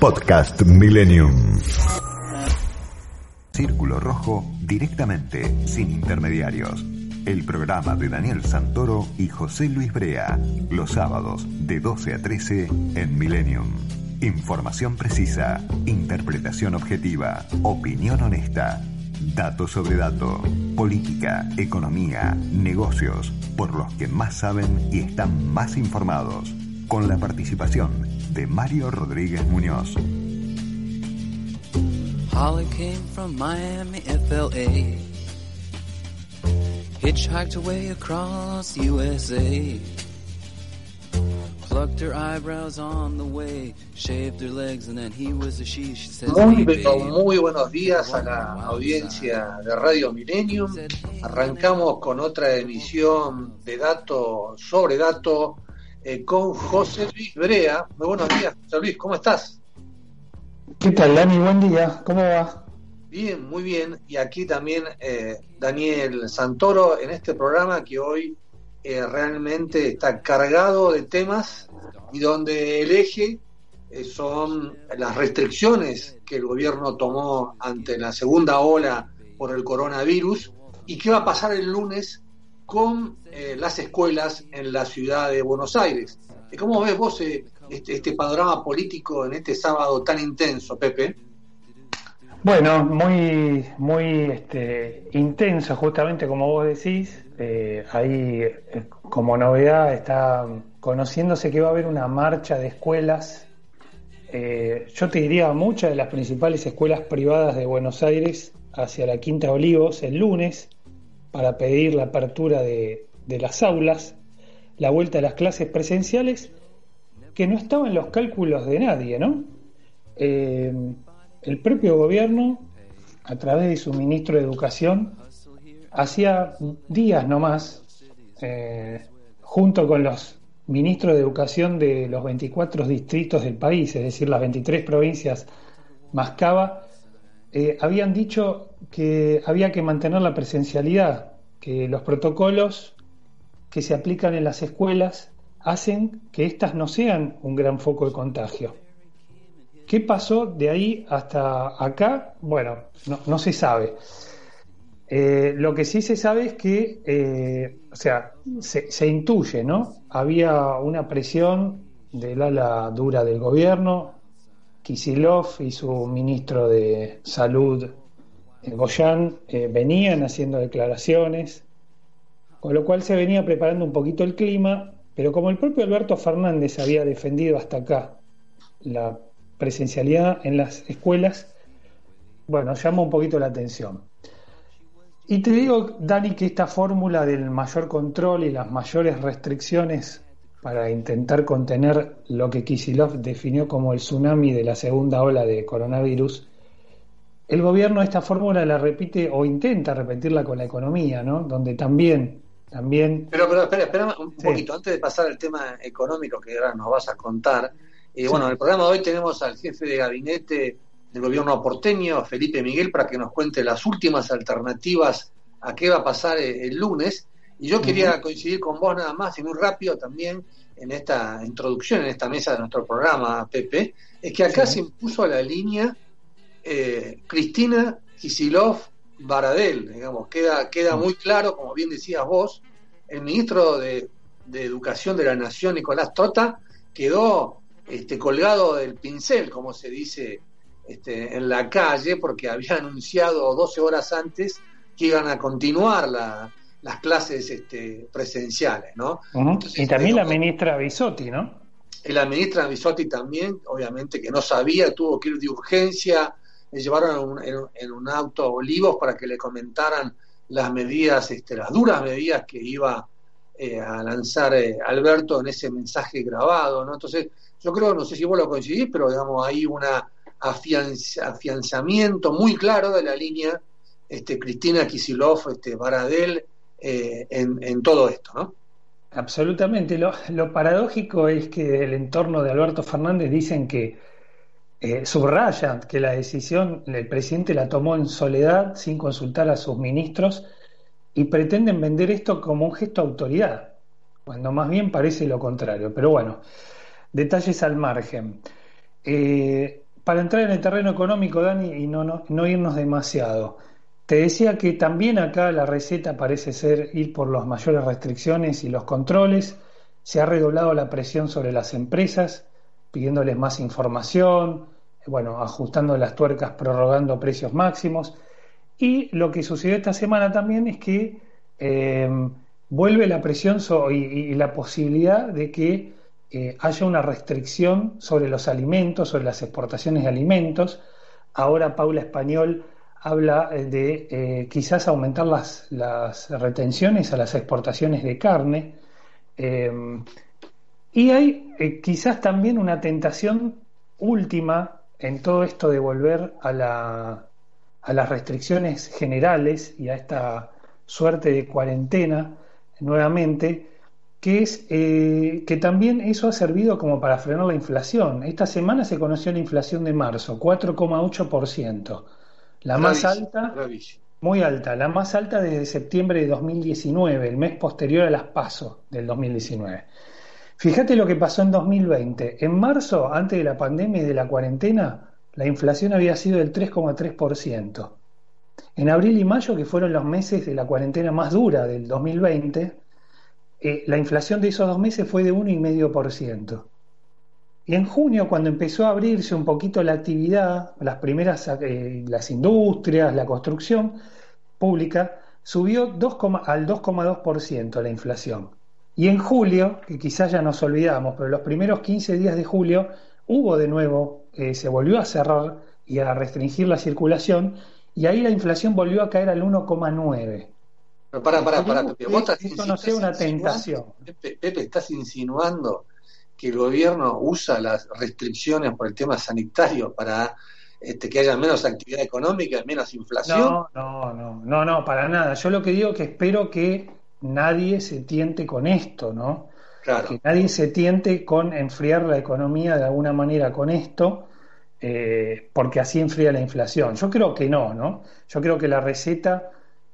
Podcast Millennium. Círculo Rojo directamente, sin intermediarios. El programa de Daniel Santoro y José Luis Brea, los sábados de 12 a 13 en Millennium. Información precisa, interpretación objetiva, opinión honesta, dato sobre dato, política, economía, negocios, por los que más saben y están más informados, con la participación de Mario Rodríguez Muñoz. Holly came from Miami, FLA. Hitchhiked away across USA. Plucked her eyebrows on the way, shaved her legs, and then he was a she. She says, Muy, "Hey, pero muy buenos días a la audiencia de Radio Millennium. Arrancamos con otra emisión de dato sobre dato eh, con José Luis Brea. Muy buenos días, José Luis, ¿cómo estás? ¿Qué tal, Dani? Buen día. ¿Cómo va? Bien, muy bien. Y aquí también eh, Daniel Santoro en este programa que hoy eh, realmente está cargado de temas y donde el eje eh, son las restricciones que el gobierno tomó ante la segunda ola por el coronavirus y qué va a pasar el lunes con eh, las escuelas en la ciudad de Buenos Aires. ¿Cómo ves vos eh, este, este panorama político en este sábado tan intenso, Pepe? Bueno, muy, muy este, intenso, justamente como vos decís. Eh, ahí, como novedad, está conociéndose que va a haber una marcha de escuelas. Yo te diría muchas de las principales escuelas privadas de Buenos Aires hacia la Quinta Olivos el lunes para pedir la apertura de, las aulas, la vuelta a las clases presenciales, que no estaba en los cálculos de nadie, ¿no? Eh, el propio gobierno, a través de su ministro de Educación, hacía días nomás, eh, junto con los ministros de Educación de los 24 distritos del país, es decir, las 23 provincias más Cava, eh, habían dicho que había que mantener la presencialidad, que los protocolos que se aplican en las escuelas hacen que éstas no sean un gran foco de contagio. ¿Qué pasó de ahí hasta acá? Bueno, no, se sabe. Eh, lo que sí se sabe es que, eh, o sea, se, se, intuye, ¿no? Había una presión del ala dura del gobierno, Kisilov y su ministro de Salud, eh, Goyan, venían haciendo declaraciones, con lo cual se venía preparando un poquito el clima, pero como el propio Alberto Fernández había defendido hasta acá la presencialidad en las escuelas, bueno, llama un poquito la atención. Y te digo, Dani, que esta fórmula del mayor control y las mayores restricciones para intentar contener lo que Kisilov definió como el tsunami de la segunda ola de coronavirus, el gobierno esta fórmula la repite o intenta repetirla con la economía, ¿no? Donde también, también. Pero, pero espera, espera un sí. poquito antes de pasar al tema económico que ahora nos vas a contar. Eh, sí. Bueno, en el programa de hoy tenemos al jefe de gabinete del gobierno porteño, Felipe Miguel, para que nos cuente las últimas alternativas a qué va a pasar el lunes. Y yo quería coincidir con vos nada más y muy rápido también en esta introducción, en esta mesa de nuestro programa, Pepe, es que acá sí. se impuso la línea eh, Cristina Kisilov Baradel, digamos, queda, queda muy claro, como bien decías vos, el ministro de, de Educación de la Nación, Nicolás Tota, quedó este, colgado del pincel, como se dice este, en la calle, porque había anunciado 12 horas antes que iban a continuar la, las clases este, presenciales, ¿no? Uh -huh. Entonces, y también la ministra Bisotti, ¿no? Y la ministra Bisotti también, obviamente que no sabía, tuvo que ir de urgencia, le llevaron en un, en, en un auto a Olivos para que le comentaran las medidas, este, las duras medidas que iba eh, a lanzar eh, Alberto en ese mensaje grabado, ¿no? Entonces, yo creo, no sé si vos lo coincidís, pero digamos, hay un afianzamiento muy claro de la línea este, Cristina Kisilov, este, Baradel, eh, en, todo esto, ¿no? Absolutamente. Lo, paradójico es que el entorno de Alberto Fernández dicen que eh, subrayan que la decisión el presidente la tomó en soledad, sin consultar a sus ministros, y pretenden vender esto como un gesto de autoridad, cuando más bien parece lo contrario. Pero bueno, detalles al margen. Eh, para entrar en el terreno económico, Dani, y no, no, irnos demasiado, te decía que también acá la receta parece ser ir por las mayores restricciones y los controles. Se ha redoblado la presión sobre las empresas, pidiéndoles más información, bueno, ajustando las tuercas, prorrogando precios máximos. Y lo que sucedió esta semana también es que eh, vuelve la presión y, la posibilidad de que eh, haya una restricción sobre los alimentos, sobre las exportaciones de alimentos. Ahora Paula Español habla eh, de quizás aumentar las, las, retenciones a las exportaciones de carne. y hay quizás también una tentación última en todo esto de volver a la, a las restricciones generales y a esta suerte de cuarentena nuevamente, que es eh, que también eso ha servido como para frenar la inflación. Esta semana se conoció la inflación de marzo, 4,8%, la más alta, muy alta, la más alta desde septiembre de 2019, el mes posterior a las PASO del 2019. Fíjate lo que pasó en 2020. En marzo, antes de la pandemia y de la cuarentena, la inflación había sido del 3,3%. En abril y mayo, que fueron los meses de la cuarentena más dura del 2020, eh, la inflación de esos dos meses fue de 1,5%. Y en junio, cuando empezó a abrirse un poquito la actividad, las primeras, eh, las industrias, la construcción pública, subió al 2,2% la inflación. Y en julio, que quizás ya nos olvidamos, pero los primeros 15 días de julio hubo de nuevo, eh, se volvió a cerrar y a restringir la circulación, y ahí la inflación volvió a caer al 1,9. Pero para, para, para, Pepe, vos estás, no sea una tentación. Pepe, estás insinuando que el gobierno usa las restricciones por el tema sanitario para este, que haya menos actividad económica, menos inflación. No, no, no, no, no, para nada. Yo lo que digo es que espero que nadie se tiente con esto, ¿no? Que nadie se tiente con enfriar la economía de alguna manera con esto, eh, porque así enfría la inflación. Yo creo que no, ¿no? Yo creo que la receta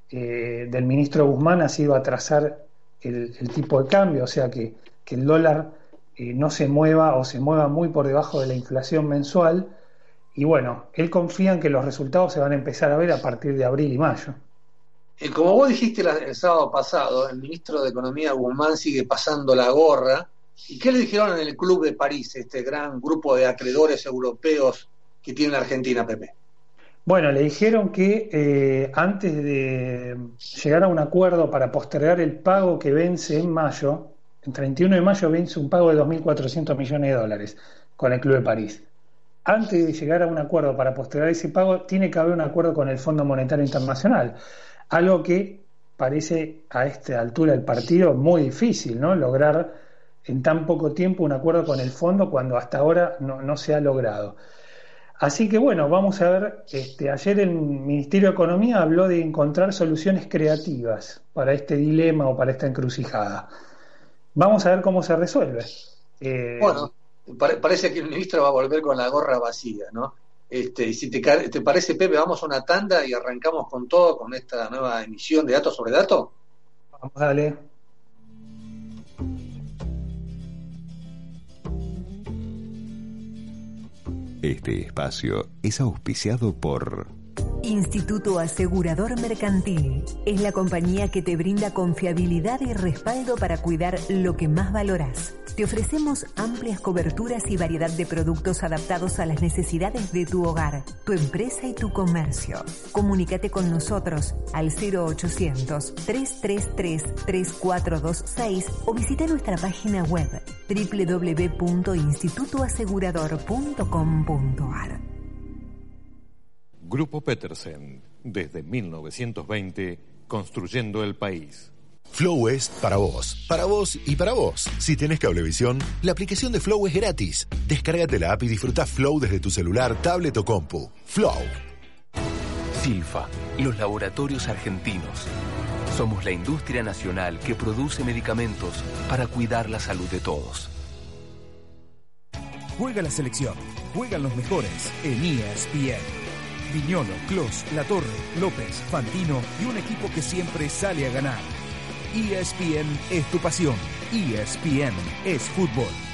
eh, del ministro Guzmán ha sido atrasar el, tipo de cambio, o sea, que, el dólar eh, no se mueva o se mueva muy por debajo de la inflación mensual. Y bueno, él confía en que los resultados se van a empezar a ver a partir de abril y mayo. Eh, como vos dijiste el sábado pasado, el ministro de Economía Guzmán sigue pasando la gorra. ¿Y qué le dijeron en el Club de París, este gran grupo de acreedores europeos que tiene la Argentina, Pepe? Bueno, le dijeron que eh, antes de llegar a un acuerdo para postergar el pago que vence en mayo, el 31 de mayo vence un pago de 2.400 millones de dólares con el Club de París. Antes de llegar a un acuerdo para postergar ese pago, tiene que haber un acuerdo con el Fondo Monetario Internacional. Algo que parece a esta altura del partido muy difícil, ¿no? Lograr en tan poco tiempo un acuerdo con el fondo cuando hasta ahora no, se ha logrado. Así que bueno, vamos a ver, este, ayer el Ministerio de Economía habló de encontrar soluciones creativas para este dilema o para esta encrucijada. Vamos a ver cómo se resuelve. Eh, bueno, parece que el ministro va a volver con la gorra vacía, ¿no? Este, y si te, te, parece, Pepe, vamos a una tanda y arrancamos con todo, con esta nueva emisión de Datos sobre Datos. Vamos, dale. Este espacio es auspiciado por... Instituto Asegurador Mercantil es la compañía que te brinda confiabilidad y respaldo para cuidar lo que más valoras. Te ofrecemos amplias coberturas y variedad de productos adaptados a las necesidades de tu hogar, tu empresa y tu comercio. Comunícate con nosotros al 0800-333-3426 o visita nuestra página web www.institutoasegurador.com.ar. Grupo Petersen, desde 1920, construyendo el país. Flow es para vos, para vos y para vos. Si tenés cablevisión, la aplicación de Flow es gratis. Descárgate la app y disfruta Flow desde tu celular, tablet o compu. Flow. Silfa, los laboratorios argentinos. Somos la industria nacional que produce medicamentos para cuidar la salud de todos. Juega la selección, juegan los mejores en ESPN. Viñolo, Clos, Torre, López, Fantino y un equipo que siempre sale a ganar. ESPN es tu pasión. ESPN es fútbol.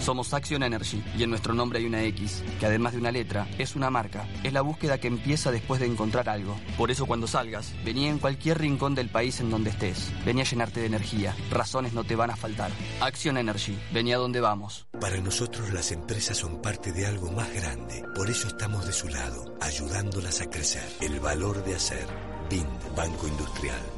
Somos Action Energy y en nuestro nombre hay una X, que además de una letra, es una marca. Es la búsqueda que empieza después de encontrar algo. Por eso cuando salgas, vení en cualquier rincón del país en donde estés. Vení a llenarte de energía. Razones no te van a faltar. Action Energy, vení a donde vamos. Para nosotros las empresas son parte de algo más grande. Por eso estamos de su lado, ayudándolas a crecer. El valor de hacer. BIND, Banco Industrial.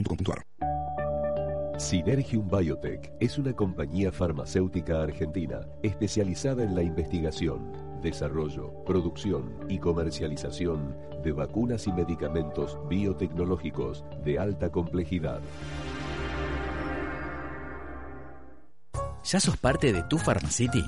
Synergium Biotech es una compañía farmacéutica argentina especializada en la investigación, desarrollo, producción y comercialización de vacunas y medicamentos biotecnológicos de alta complejidad. ¿Ya sos parte de tu Pharmacity?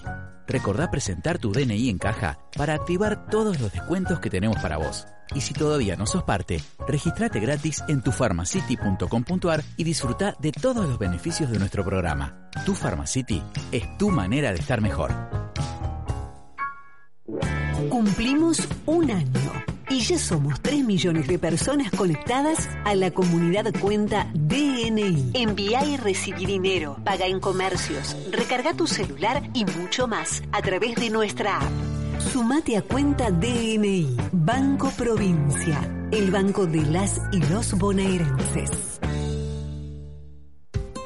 Recordá presentar tu DNI en caja para activar todos los descuentos que tenemos para vos. Y si todavía no sos parte, registrate gratis en tufarmacity.com.ar y disfruta de todos los beneficios de nuestro programa. Tu Pharmacity es tu manera de estar mejor. Cumplimos un año y ya somos 3 millones de personas conectadas a la comunidad cuenta DNI. Envía y recibí dinero, paga en comercios, recarga tu celular y mucho más a través de nuestra app. Sumate a cuenta DNI, Banco Provincia, el banco de las y los bonaerenses.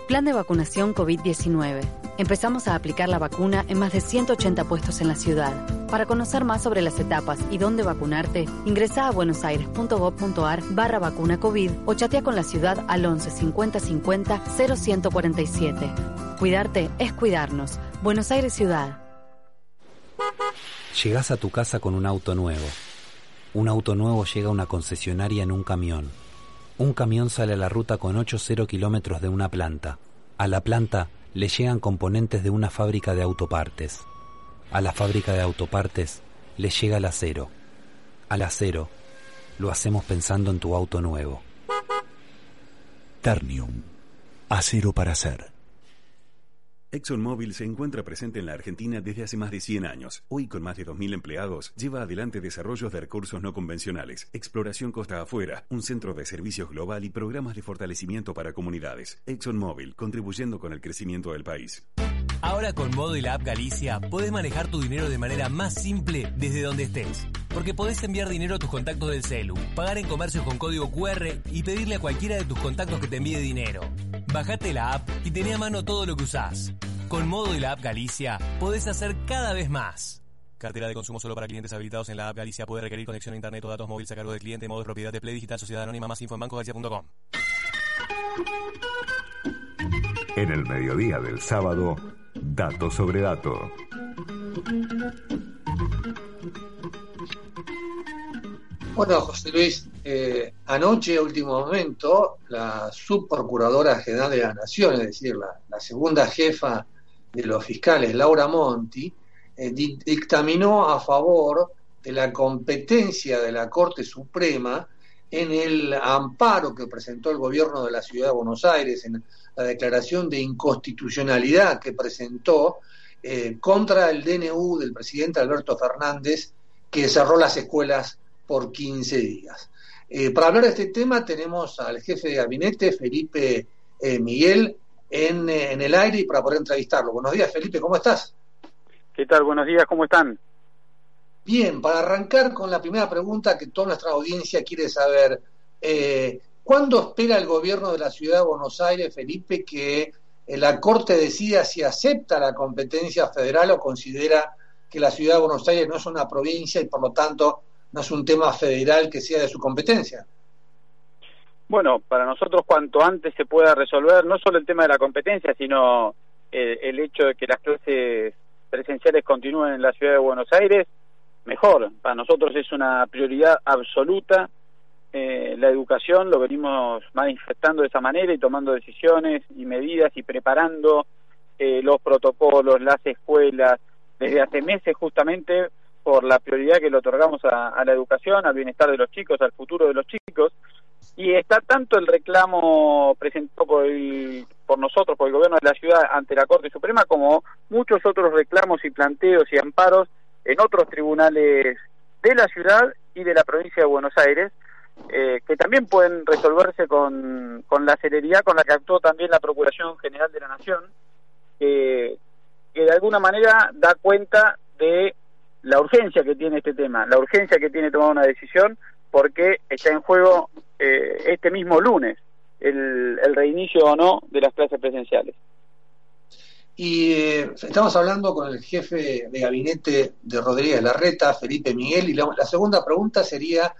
Plan de vacunación COVID-19. Empezamos a aplicar la vacuna en más de 180 puestos en la ciudad. Para conocer más sobre las etapas y dónde vacunarte, ingresa a buenosaires.gov.ar barra vacuna COVID o chatea con la ciudad al 11 50 50 0147. Cuidarte es cuidarnos. Buenos Aires Ciudad. Llegas a tu casa con un auto nuevo. Un auto nuevo llega a una concesionaria en un camión. Un camión sale a la ruta con 8-0 kilómetros de una planta. A la planta le llegan componentes de una fábrica de autopartes. A la fábrica de autopartes le llega el acero. Al acero lo hacemos pensando en tu auto nuevo. Ternium. Acero para hacer. ExxonMobil se encuentra presente en la Argentina desde hace más de 100 años. Hoy, con más de 2.000 empleados, lleva adelante desarrollos de recursos no convencionales, exploración costa afuera, un centro de servicios global y programas de fortalecimiento para comunidades. ExxonMobil, contribuyendo con el crecimiento del país. Ahora con Modo y la app Galicia, podés manejar tu dinero de manera más simple desde donde estés. Porque podés enviar dinero a tus contactos del celu, pagar en comercios con código QR y pedirle a cualquiera de tus contactos que te envíe dinero. Bajate la app y tené a mano todo lo que usás. Con Modo y la app Galicia, podés hacer cada vez más. Cartera de consumo solo para clientes habilitados en la app Galicia puede requerir conexión a internet o datos móviles a cargo del cliente. Modo de propiedad de Play Digital Sociedad Anónima más info en bancogalicia.com. En el mediodía del sábado, dato sobre dato. Bueno, José Luis, eh, anoche, último momento, la subprocuradora general de la Nación, es decir, la, segunda jefa de los fiscales, Laura Monti, eh, dictaminó a favor de la competencia de la Corte Suprema en el amparo que presentó el gobierno de la Ciudad de Buenos Aires, en la declaración de inconstitucionalidad que presentó eh, contra el DNU del presidente Alberto Fernández, que cerró las escuelas por 15 días. Eh, para hablar de este tema tenemos al jefe de gabinete, Felipe eh, Miguel, en, en, el aire y para poder entrevistarlo. Buenos días, Felipe, ¿cómo estás? ¿Qué tal? Buenos días, ¿cómo están? Bien, para arrancar con la primera pregunta que toda nuestra audiencia quiere saber, eh, ¿Cuándo espera el gobierno de la ciudad de Buenos Aires, Felipe, que eh, la Corte decida si acepta la competencia federal o considera que la ciudad de Buenos Aires no es una provincia y por lo tanto no es un tema federal que sea de su competencia? Bueno, para nosotros cuanto antes se pueda resolver no solo el tema de la competencia, sino eh, el hecho de que las clases presenciales continúen en la ciudad de Buenos Aires, mejor. Para nosotros es una prioridad absoluta eh, la educación, lo venimos manifestando de esa manera y tomando decisiones y medidas y preparando eh, los protocolos, las escuelas, desde hace meses justamente por la prioridad que le otorgamos a, la educación, al bienestar de los chicos, al futuro de los chicos. Y está tanto el reclamo presentado por, por nosotros, por el gobierno de la ciudad ante la Corte Suprema, como muchos otros reclamos y planteos y amparos en otros tribunales de la ciudad y de la provincia de Buenos Aires, eh, que también pueden resolverse con, con la celeridad con la que actuó también la Procuración General de la Nación, que de alguna manera da cuenta de la urgencia que tiene este tema, la urgencia que tiene tomar una decisión, porque está en juego eh, este mismo lunes el, el reinicio o no de las clases presenciales. Y eh, estamos hablando con el jefe de gabinete de Rodríguez Larreta, Felipe Miguel, y la, segunda pregunta sería,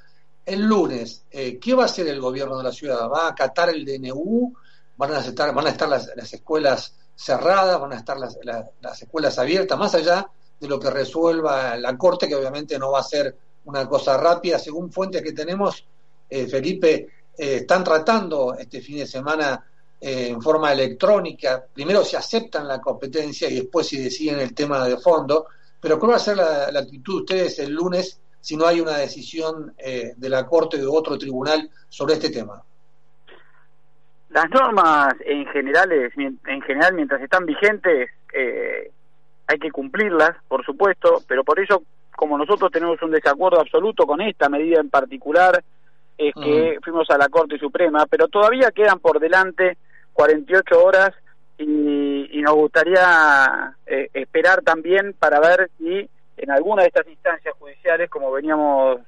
el lunes, eh, ¿qué va a hacer el gobierno de la ciudad? ¿Va a acatar el DNU? ¿Van a estar, van a estar las, escuelas cerradas? ¿Van a estar las, las, escuelas abiertas? Más allá de lo que resuelva la Corte, que obviamente no va a ser una cosa rápida. Según fuentes que tenemos, eh, Felipe, están tratando este fin de semana eh, en forma electrónica, primero se aceptan la competencia y después se deciden el tema de fondo, pero ¿cuál va a ser la, actitud de ustedes el lunes si no hay una decisión eh, de la Corte o de otro tribunal sobre este tema? Las normas en general, en general mientras están vigentes, eh, hay que cumplirlas, por supuesto, pero por eso, como nosotros tenemos un desacuerdo absoluto con esta medida en particular, es que fuimos a la Corte Suprema, pero todavía quedan por delante 48 horas y, y nos gustaría eh, esperar también para ver si en alguna de estas instancias judiciales, como veníamos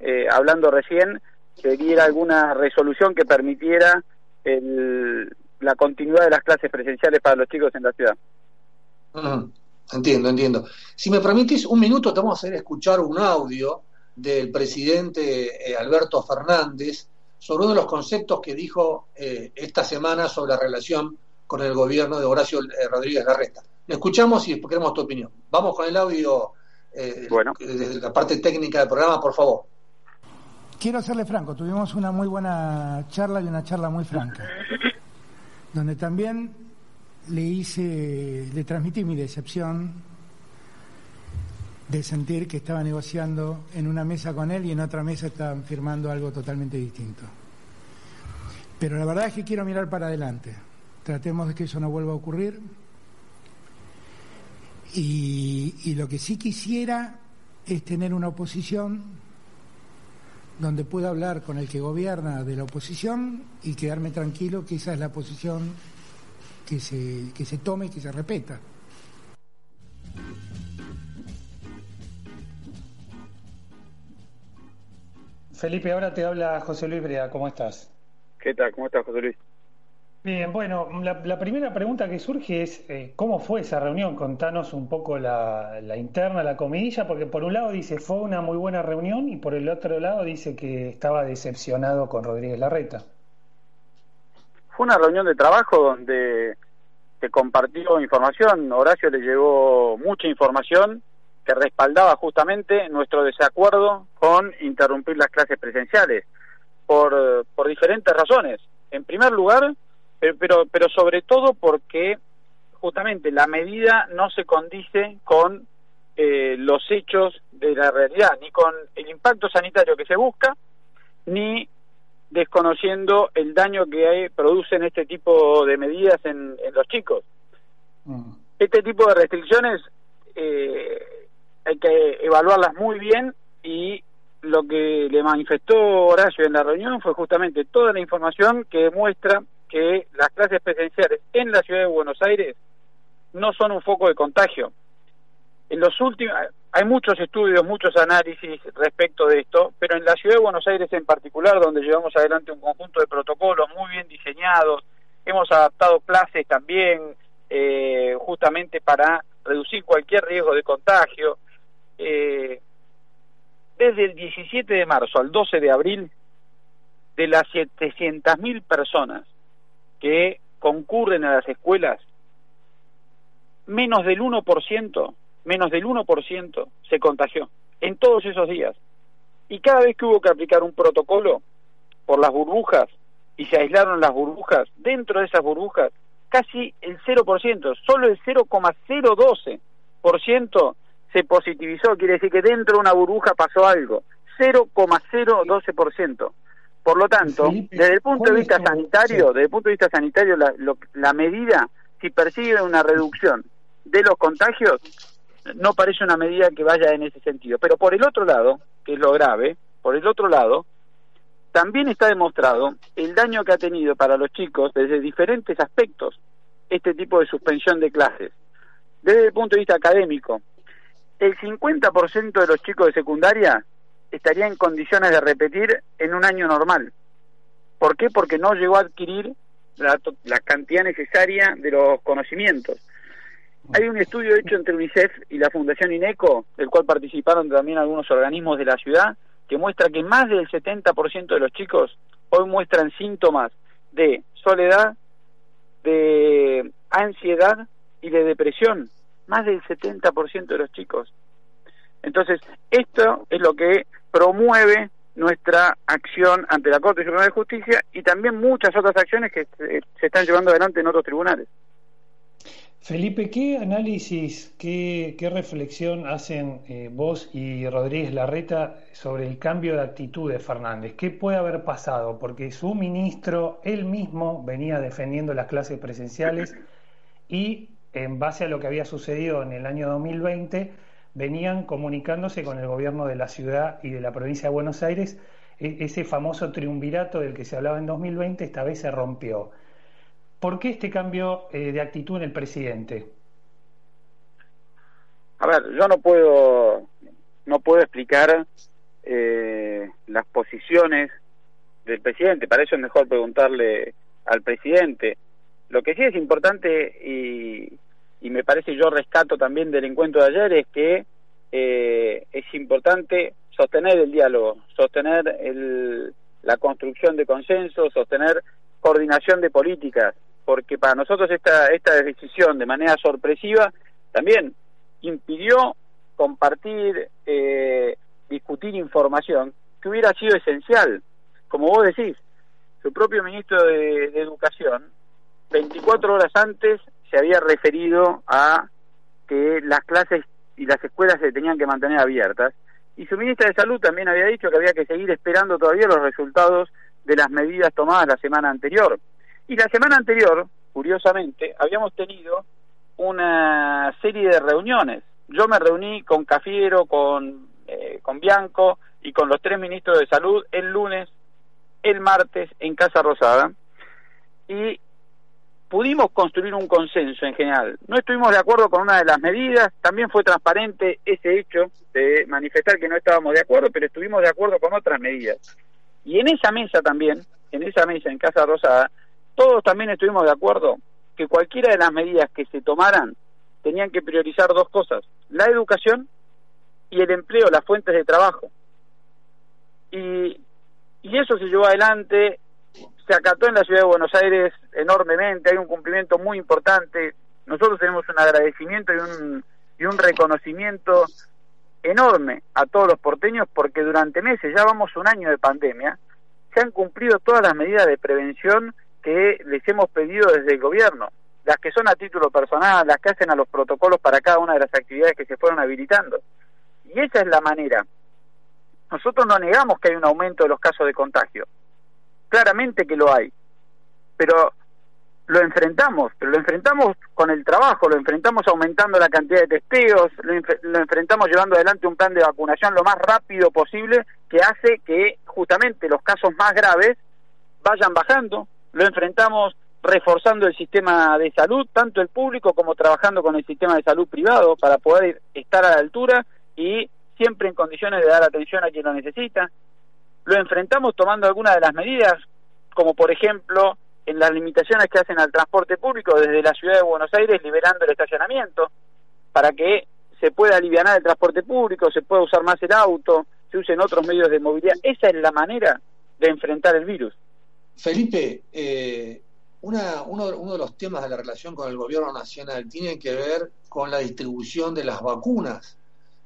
eh, hablando recién, se diera alguna resolución que permitiera el, la continuidad de las clases presenciales para los chicos en la ciudad. Entiendo, entiendo. Si me permitís un minuto, te vamos a hacer escuchar un audio del presidente eh, Alberto Fernández sobre uno de los conceptos que dijo eh, esta semana sobre la relación con el gobierno de Horacio eh, Rodríguez Larreta. Le escuchamos y después queremos tu opinión. Vamos con el audio bueno. desde la parte técnica del programa, por favor. Quiero serle franco, tuvimos una muy buena charla y una charla muy franca, donde también le hice, le transmití mi decepción de sentir que estaba negociando en una mesa con él y en otra mesa estaban firmando algo totalmente distinto. Pero la verdad es que quiero mirar para adelante. Tratemos de que eso no vuelva a ocurrir. Y, lo que sí quisiera es tener una oposición donde pueda hablar con el que gobierna de la oposición y quedarme tranquilo que esa es la posición que se, que se tome y que se repeta. Felipe, ahora te habla José Luis Brea, ¿cómo estás? ¿Qué tal? ¿Cómo estás, José Luis? Bien, bueno, la, primera pregunta que surge es, eh, ¿cómo fue esa reunión? Contanos un poco la, interna, la comidilla, porque por un lado dice fue una muy buena reunión y por el otro lado dice que estaba decepcionado con Rodríguez Larreta. Fue una reunión de trabajo donde se compartió información, Horacio le llevó mucha información que respaldaba justamente nuestro desacuerdo con interrumpir las clases presenciales por, por diferentes razones. En primer lugar, pero, pero sobre todo porque justamente la medida no se condice con eh, los hechos de la realidad, ni con el impacto sanitario que se busca, ni desconociendo el daño que hay, producen este tipo de medidas en, en los chicos. Mm. Este tipo de restricciones eh, hay que evaluarlas muy bien y lo que le manifestó Horacio en la reunión fue justamente toda la información que demuestra que las clases presenciales en la ciudad de Buenos Aires no son un foco de contagio. En los últimos hay muchos estudios, muchos análisis respecto de esto, pero en la ciudad de Buenos Aires en particular, donde llevamos adelante un conjunto de protocolos muy bien diseñados, hemos adaptado clases también eh, justamente para reducir cualquier riesgo de contagio. Eh, desde el 17 de marzo al 12 de abril, de las 700.000 personas que concurren a las escuelas, menos del 1%, menos del 1% se contagió en todos esos días. Y cada vez que hubo que aplicar un protocolo por las burbujas y se aislaron las burbujas, dentro de esas burbujas, casi el 0%, solo el 0,012% se positivizó, quiere decir que dentro de una burbuja pasó algo, 0,012%. Por lo tanto, desde el punto de vista sanitario, desde el punto de vista sanitario, la, la medida, si persigue una reducción de los contagios, no parece una medida que vaya en ese sentido. Pero por el otro lado, que es lo grave, por el otro lado, también está demostrado el daño que ha tenido para los chicos desde diferentes aspectos este tipo de suspensión de clases. Desde el punto de vista académico, el 50% de los chicos de secundaria estaría en condiciones de repetir en un año normal. ¿Por qué? Porque no llegó a adquirir la, cantidad necesaria de los conocimientos. Hay un estudio hecho entre UNICEF y la Fundación INECO, del cual participaron también algunos organismos de la ciudad, que muestra que más del 70% de los chicos hoy muestran síntomas de soledad, de ansiedad y de depresión. Más del 70% de los chicos. Entonces, esto es lo que promueve nuestra acción ante la Corte Suprema de Justicia y también muchas otras acciones que se, están llevando adelante en otros tribunales. Felipe, ¿qué análisis, qué, qué reflexión hacen eh, vos y Rodríguez Larreta sobre el cambio de actitud de Fernández? ¿Qué puede haber pasado? Porque su ministro, él mismo, venía defendiendo las clases presenciales y en base a lo que había sucedido en el año 2020, venían comunicándose con el gobierno de la ciudad y de la provincia de Buenos Aires. E, ese famoso triunvirato del que se hablaba en 2020 esta vez se rompió. ¿Por qué este cambio eh, de actitud en el presidente? A ver, yo no puedo no puedo explicar eh, las posiciones del presidente. Para eso es mejor preguntarle al presidente. Lo que sí es importante y, y me parece yo rescato también del encuentro de ayer es que eh, es importante sostener el diálogo, sostener el, la construcción de consenso, sostener coordinación de políticas, porque para nosotros esta, esta decisión de manera sorpresiva también impidió compartir, eh, discutir información que hubiera sido esencial. Como vos decís, su propio ministro de, de Educación, 24 horas antes se había referido a que las clases y las escuelas se tenían que mantener abiertas. Y su ministra de Salud también había dicho que había que seguir esperando todavía los resultados de las medidas tomadas la semana anterior. Y la semana anterior, curiosamente, habíamos tenido una serie de reuniones. Yo me reuní con Cafiero, con, eh, con Bianco y con los tres ministros de Salud el lunes, el martes en Casa Rosada. Y pudimos construir un consenso en general. No estuvimos de acuerdo con una de las medidas, también fue transparente ese hecho de manifestar que no estábamos de acuerdo, pero estuvimos de acuerdo con otras medidas. Y en esa mesa también, en esa mesa en Casa Rosada, todos también estuvimos de acuerdo que cualquiera de las medidas que se tomaran tenían que priorizar dos cosas, la educación y el empleo, las fuentes de trabajo. Y, y eso se llevó adelante se acató en la ciudad de Buenos Aires enormemente, hay un cumplimiento muy importante. Nosotros tenemos un agradecimiento y un, y un reconocimiento enorme a todos los porteños porque durante meses, ya vamos un año de pandemia, se han cumplido todas las medidas de prevención que les hemos pedido desde el gobierno, las que son a título personal, las que hacen a los protocolos para cada una de las actividades que se fueron habilitando. Y esa es la manera. Nosotros no negamos que hay un aumento de los casos de contagio, claramente que lo hay, pero lo enfrentamos, pero lo enfrentamos con el trabajo, lo enfrentamos aumentando la cantidad de testeos, lo, enfrentamos llevando adelante un plan de vacunación lo más rápido posible que hace que justamente los casos más graves vayan bajando, lo enfrentamos reforzando el sistema de salud, tanto el público como trabajando con el sistema de salud privado para poder estar a la altura y siempre en condiciones de dar atención a quien lo necesita. Lo enfrentamos tomando algunas de las medidas, como por ejemplo en las limitaciones que hacen al transporte público desde la ciudad de Buenos Aires, liberando el estacionamiento, para que se pueda aliviar el transporte público, se pueda usar más el auto, se usen otros medios de movilidad. Esa es la manera de enfrentar el virus. Felipe, eh, una, uno, uno, de los temas de la relación con el gobierno nacional tiene que ver con la distribución de las vacunas,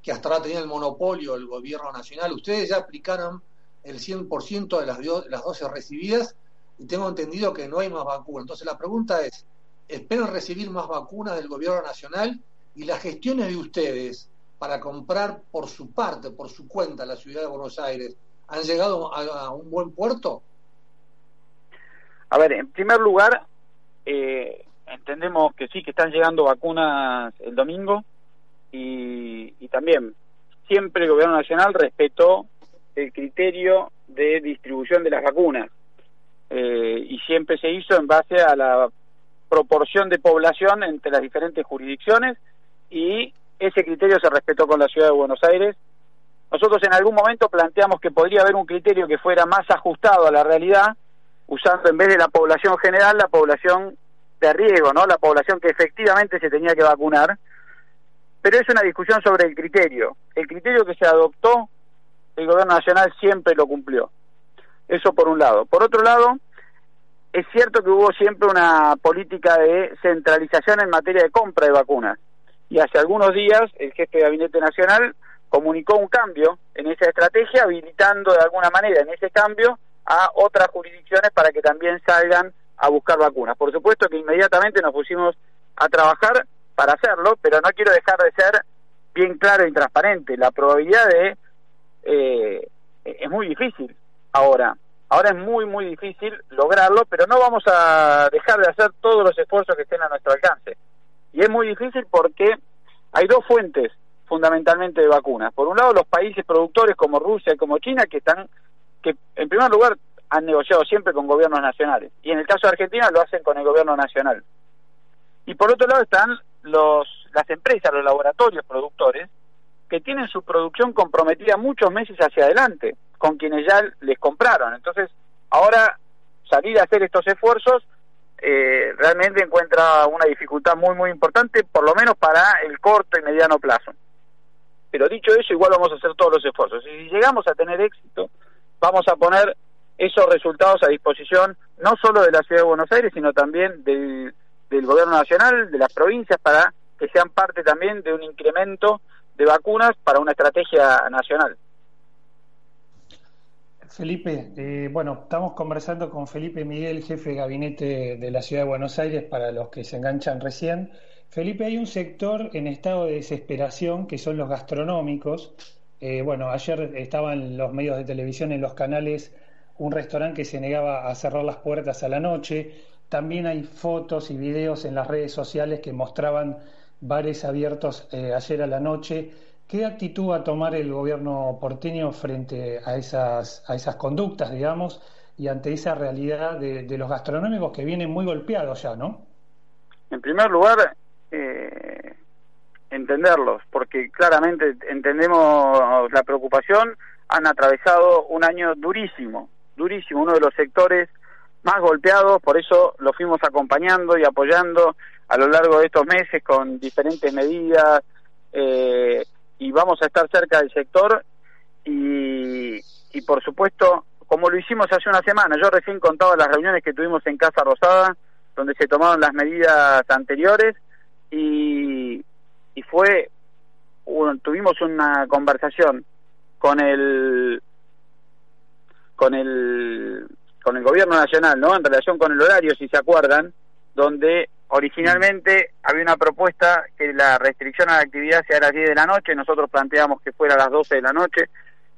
que hasta ahora tenía el monopolio el gobierno nacional. Ustedes ya aplicaron el 100% de las, las dosis recibidas y tengo entendido que no hay más vacunas. Entonces la pregunta es, ¿esperan recibir más vacunas del gobierno nacional y las gestiones de ustedes para comprar por su parte, por su cuenta, la ciudad de Buenos Aires, han llegado a, un buen puerto? A ver, en primer lugar, eh, entendemos que sí, que están llegando vacunas el domingo y, y también siempre el gobierno nacional respetó el criterio de distribución de las vacunas eh, y siempre se hizo en base a la proporción de población entre las diferentes jurisdicciones y ese criterio se respetó con la ciudad de Buenos Aires. Nosotros en algún momento planteamos que podría haber un criterio que fuera más ajustado a la realidad, usando en vez de la población general la población de riesgo, ¿no? La población que efectivamente se tenía que vacunar. Pero es una discusión sobre el criterio. El criterio que se adoptó, el gobierno nacional siempre lo cumplió. Eso por un lado. Por otro lado, es cierto que hubo siempre una política de centralización en materia de compra de vacunas y hace algunos días el jefe de Gabinete Nacional comunicó un cambio en esa estrategia, habilitando de alguna manera en ese cambio a otras jurisdicciones para que también salgan a buscar vacunas. Por supuesto que inmediatamente nos pusimos a trabajar para hacerlo, pero no quiero dejar de ser bien claro y transparente. La probabilidad de... Eh, es muy difícil ahora. Ahora es muy, muy difícil lograrlo, pero no vamos a dejar de hacer todos los esfuerzos que estén a nuestro alcance. Y es muy difícil porque hay dos fuentes fundamentalmente de vacunas. Por un lado, los países productores como Rusia y como China que están, que en primer lugar han negociado siempre con gobiernos nacionales. Y en el caso de Argentina lo hacen con el gobierno nacional. Y por otro lado están los, las empresas, los laboratorios productores, que tienen su producción comprometida muchos meses hacia adelante, con quienes ya les compraron. Entonces, ahora salir a hacer estos esfuerzos eh, realmente encuentra una dificultad muy, muy importante, por lo menos para el corto y mediano plazo. Pero dicho eso, igual vamos a hacer todos los esfuerzos. Y si llegamos a tener éxito, vamos a poner esos resultados a disposición no solo de la Ciudad de Buenos Aires, sino también del, del Gobierno Nacional, de las provincias, para que sean parte también de un incremento de vacunas para una estrategia nacional. Felipe, eh, bueno, estamos conversando con Felipe Miguel, jefe de gabinete de la Ciudad de Buenos Aires, para los que se enganchan recién. Felipe, hay un sector en estado de desesperación que son los gastronómicos. Eh, bueno, ayer estaban los medios de televisión en los canales un restaurante que se negaba a cerrar las puertas a la noche. También hay fotos y videos en las redes sociales que mostraban bares abiertos eh, ayer a la noche. ¿Qué actitud va a tomar el gobierno porteño frente a esas, a esas conductas, digamos, y ante esa realidad de, los gastronómicos que vienen muy golpeados ya, ¿no? En primer lugar, eh, entenderlos, porque claramente entendemos la preocupación, han atravesado un año durísimo, durísimo, uno de los sectores más golpeados, por eso lo fuimos acompañando y apoyando a lo largo de estos meses con diferentes medidas, eh, y vamos a estar cerca del sector y, y por supuesto, como lo hicimos hace una semana, yo recién contaba las reuniones que tuvimos en Casa Rosada, donde se tomaron las medidas anteriores y, y fue, tuvimos una conversación con el con el con el gobierno nacional, ¿no? En relación con el horario, si se acuerdan, donde Originalmente había una propuesta que la restricción a la actividad sea a las 10 de la noche, nosotros planteamos que fuera a las 12 de la noche,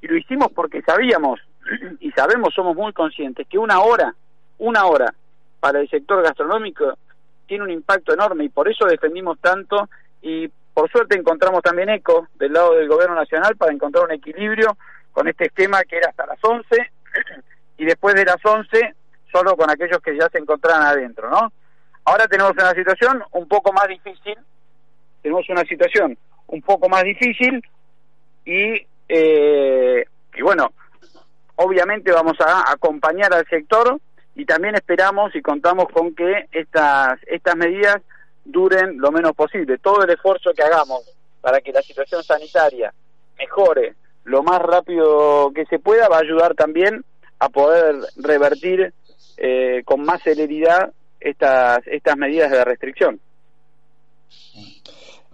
y lo hicimos porque sabíamos y sabemos, somos muy conscientes, que una hora, una hora para el sector gastronómico tiene un impacto enorme y por eso defendimos tanto y por suerte encontramos también eco del lado del gobierno nacional para encontrar un equilibrio con este esquema que era hasta las 11 y después de las 11 solo con aquellos que ya se encontraban adentro, ¿no? Ahora tenemos una situación un poco más difícil, tenemos una situación un poco más difícil y, eh, y bueno, obviamente vamos a acompañar al sector y también esperamos y contamos con que estas, estas medidas duren lo menos posible. Todo el esfuerzo que hagamos para que la situación sanitaria mejore lo más rápido que se pueda va a ayudar también a poder revertir eh, con más celeridad estas, estas medidas de restricción.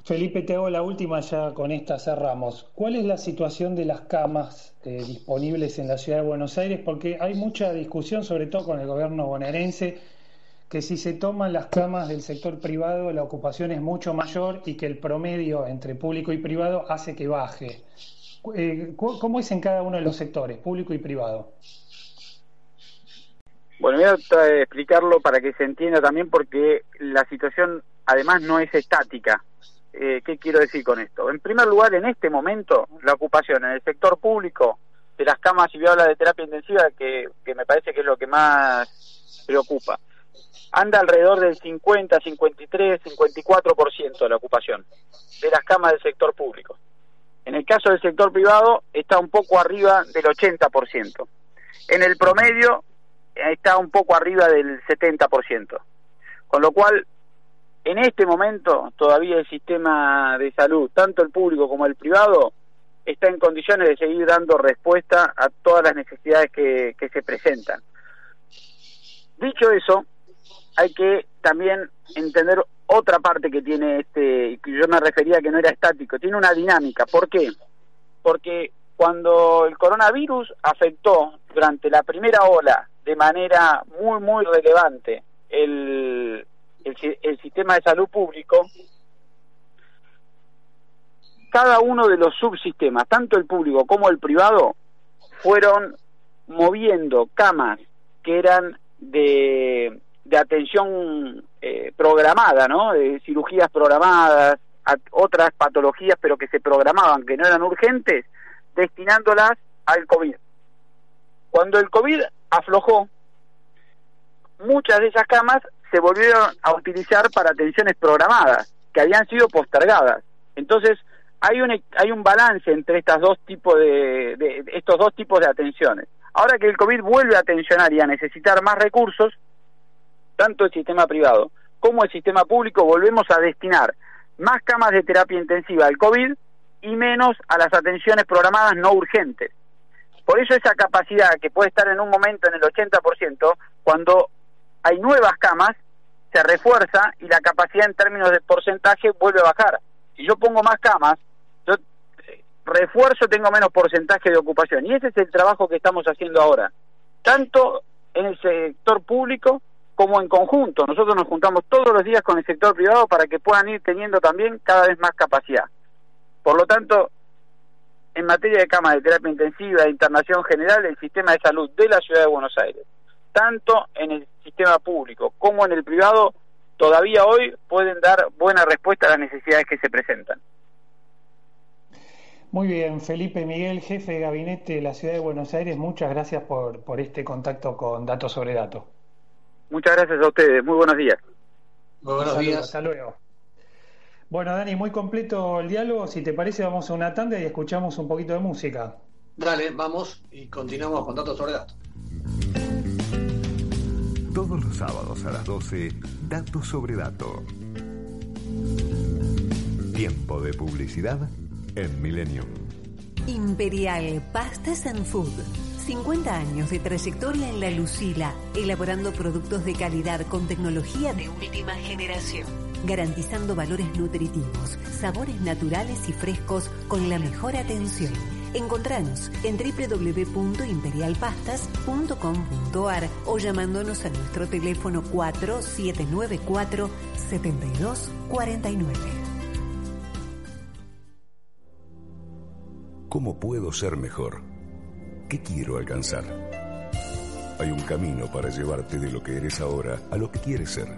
Felipe, te hago la última, ya con esta cerramos. ¿Cuál es la situación de las camas eh, disponibles en la ciudad de Buenos Aires? Porque hay mucha discusión, sobre todo con el gobierno bonaerense, que si se toman las camas del sector privado, la ocupación es mucho mayor y que el promedio entre público y privado hace que baje. Eh, ¿Cómo es en cada uno de los sectores, público y privado? Bueno, voy a explicarlo para que se entienda también porque la situación además no es estática. Eh, ¿Qué quiero decir con esto? En primer lugar, en este momento, la ocupación en el sector público de las camas, y voy a hablar de terapia intensiva, que, que me parece que es lo que más preocupa, anda alrededor del 50, 53, 54% de la ocupación de las camas del sector público. En el caso del sector privado está un poco arriba del 80%. En el promedio está un poco arriba del 70%. Con lo cual, en este momento todavía el sistema de salud, tanto el público como el privado, está en condiciones de seguir dando respuesta a todas las necesidades que, se presentan. Dicho eso, hay que también entender otra parte que tiene este, que yo me refería que no era estático, tiene una dinámica. ¿Por qué? Porque cuando el coronavirus afectó durante la primera ola de manera muy, muy relevante el, el, sistema de salud público, cada uno de los subsistemas, tanto el público como el privado, fueron moviendo camas que eran de, de atención eh, programada, ¿no? De cirugías programadas, otras patologías, pero que se programaban, que no eran urgentes, destinándolas al COVID. Cuando el COVID aflojó, muchas de esas camas se volvieron a utilizar para atenciones programadas que habían sido postergadas. Entonces, hay un hay un balance entre estas dos tipos de, estos dos tipos de atenciones. Ahora que el COVID vuelve a tensionar y a necesitar más recursos, tanto el sistema privado como el sistema público volvemos a destinar más camas de terapia intensiva al COVID y menos a las atenciones programadas no urgentes. Por eso esa capacidad que puede estar en un momento en el 80%, cuando hay nuevas camas, se refuerza y la capacidad en términos de porcentaje vuelve a bajar. Si yo pongo más camas, yo eh, refuerzo, tengo menos porcentaje de ocupación. Y ese es el trabajo que estamos haciendo ahora, tanto en el sector público como en conjunto. Nosotros nos juntamos todos los días con el sector privado para que puedan ir teniendo también cada vez más capacidad. Por lo tanto, en materia de camas de terapia intensiva e internación general, el sistema de salud de la ciudad de Buenos Aires tanto en el sistema público como en el privado, todavía hoy pueden dar buena respuesta a las necesidades que se presentan. Muy bien, Felipe Miguel, jefe de gabinete de la ciudad de Buenos Aires, muchas gracias por, por este contacto con Datos sobre Datos. Muchas gracias a ustedes, muy buenos días. Muy buenos días. Hasta luego. Bueno, Dani, muy completo el diálogo. Si te parece, vamos a una tanda y escuchamos un poquito de música. Dale, vamos y continuamos con Datos sobre Datos. Todos los sábados a las 12, Datos sobre Dato. Tiempo de publicidad en Millennium. Imperial Pastas and Food. 50 años de trayectoria en la Lucila, elaborando productos de calidad con tecnología de última generación, garantizando valores nutritivos, sabores naturales y frescos con la mejor atención Encontranos en www.imperialpastas.com.ar o llamándonos a nuestro teléfono 4794 7249. ¿Cómo puedo ser mejor? ¿Qué quiero alcanzar? Hay un camino para llevarte de lo que eres ahora a lo que quieres ser.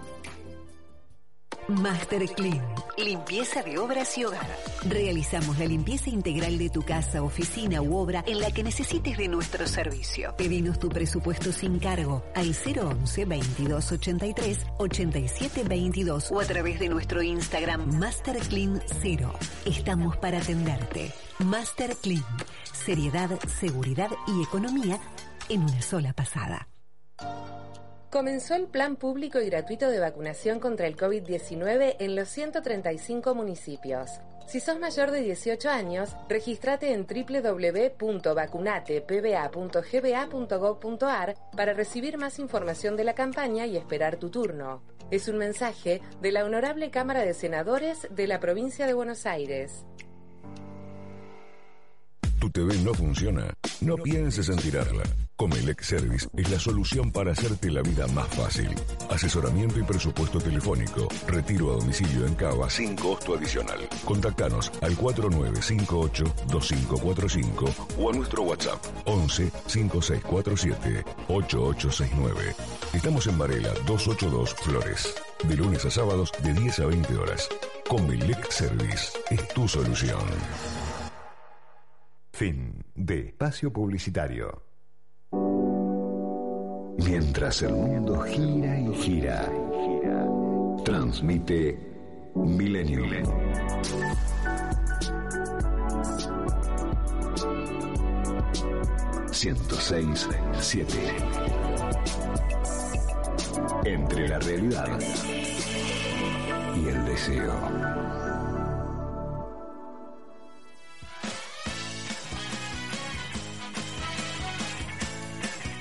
Master Clean. Limpieza de obras y hogar. Realizamos la limpieza integral de tu casa, oficina u obra en la que necesites de nuestro servicio. Pedinos tu presupuesto sin cargo al 011 2283 8722 o a través de nuestro Instagram Master Clean 0. Estamos para atenderte. Master Clean. Seriedad, seguridad y economía en una sola pasada. Comenzó el plan público y gratuito de vacunación contra el COVID-19 en los 135 municipios. Si sos mayor de 18 años, regístrate en www.vacunatepba.gba.gov.ar para recibir más información de la campaña y esperar tu turno. Es un mensaje de la Honorable Cámara de Senadores de la Provincia de Buenos Aires. ¿Tu TV no funciona? No pienses en tirarla. Comelec Service es la solución para hacerte la vida más fácil. Asesoramiento y presupuesto telefónico. Retiro a domicilio en Cava sin costo adicional. Contactanos al 4958-2545 o a nuestro WhatsApp 11 5647 8869. Estamos en Varela 282 Flores. De lunes a sábados de 10 a 20 horas. Comelec Service es tu solución. Fin de espacio publicitario. Mientras el mundo gira y gira, transmite Milenio. 106 7 Entre la realidad y el deseo.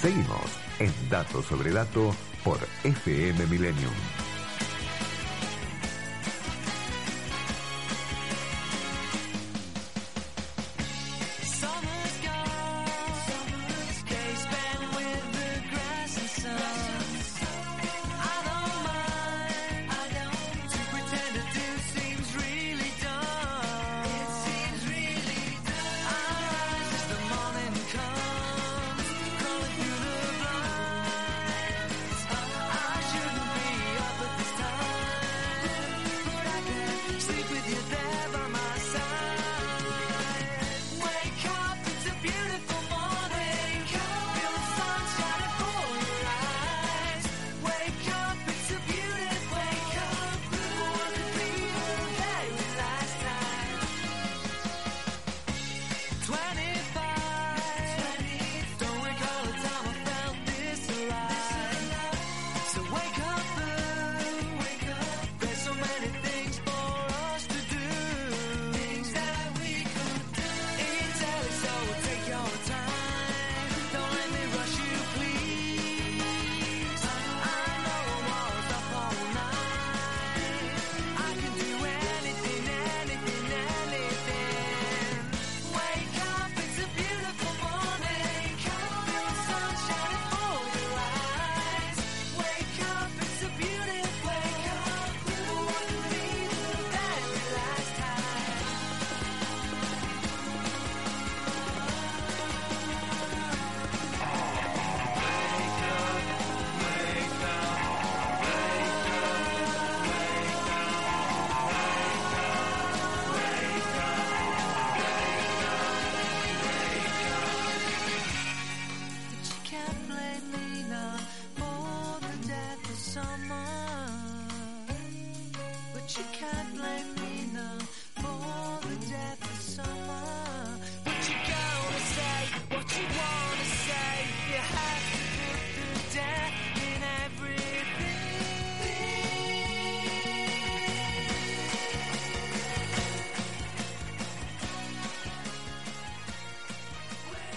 Seguimos en Dato sobre Dato por FM Millennium.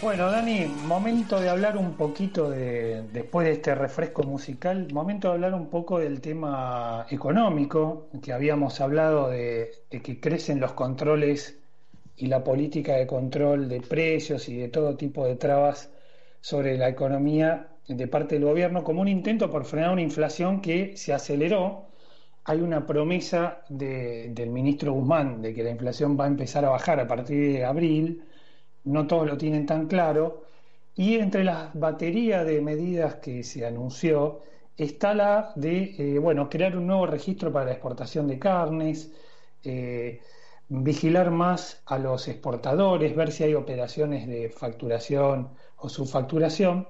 Bueno, Dani, momento de hablar un poquito de, después de este refresco musical, momento de hablar un poco del tema económico, que habíamos hablado de, que crecen los controles y la política de control de precios y de todo tipo de trabas sobre la economía de parte del gobierno como un intento por frenar una inflación que se aceleró. Hay una promesa del ministro Guzmán de que la inflación va a empezar a bajar a partir de abril no todos lo tienen tan claro. Y entre las baterías de medidas que se anunció está la de, eh, bueno, crear un nuevo registro para la exportación de carnes, eh, vigilar más a los exportadores, ver si hay operaciones de facturación o subfacturación.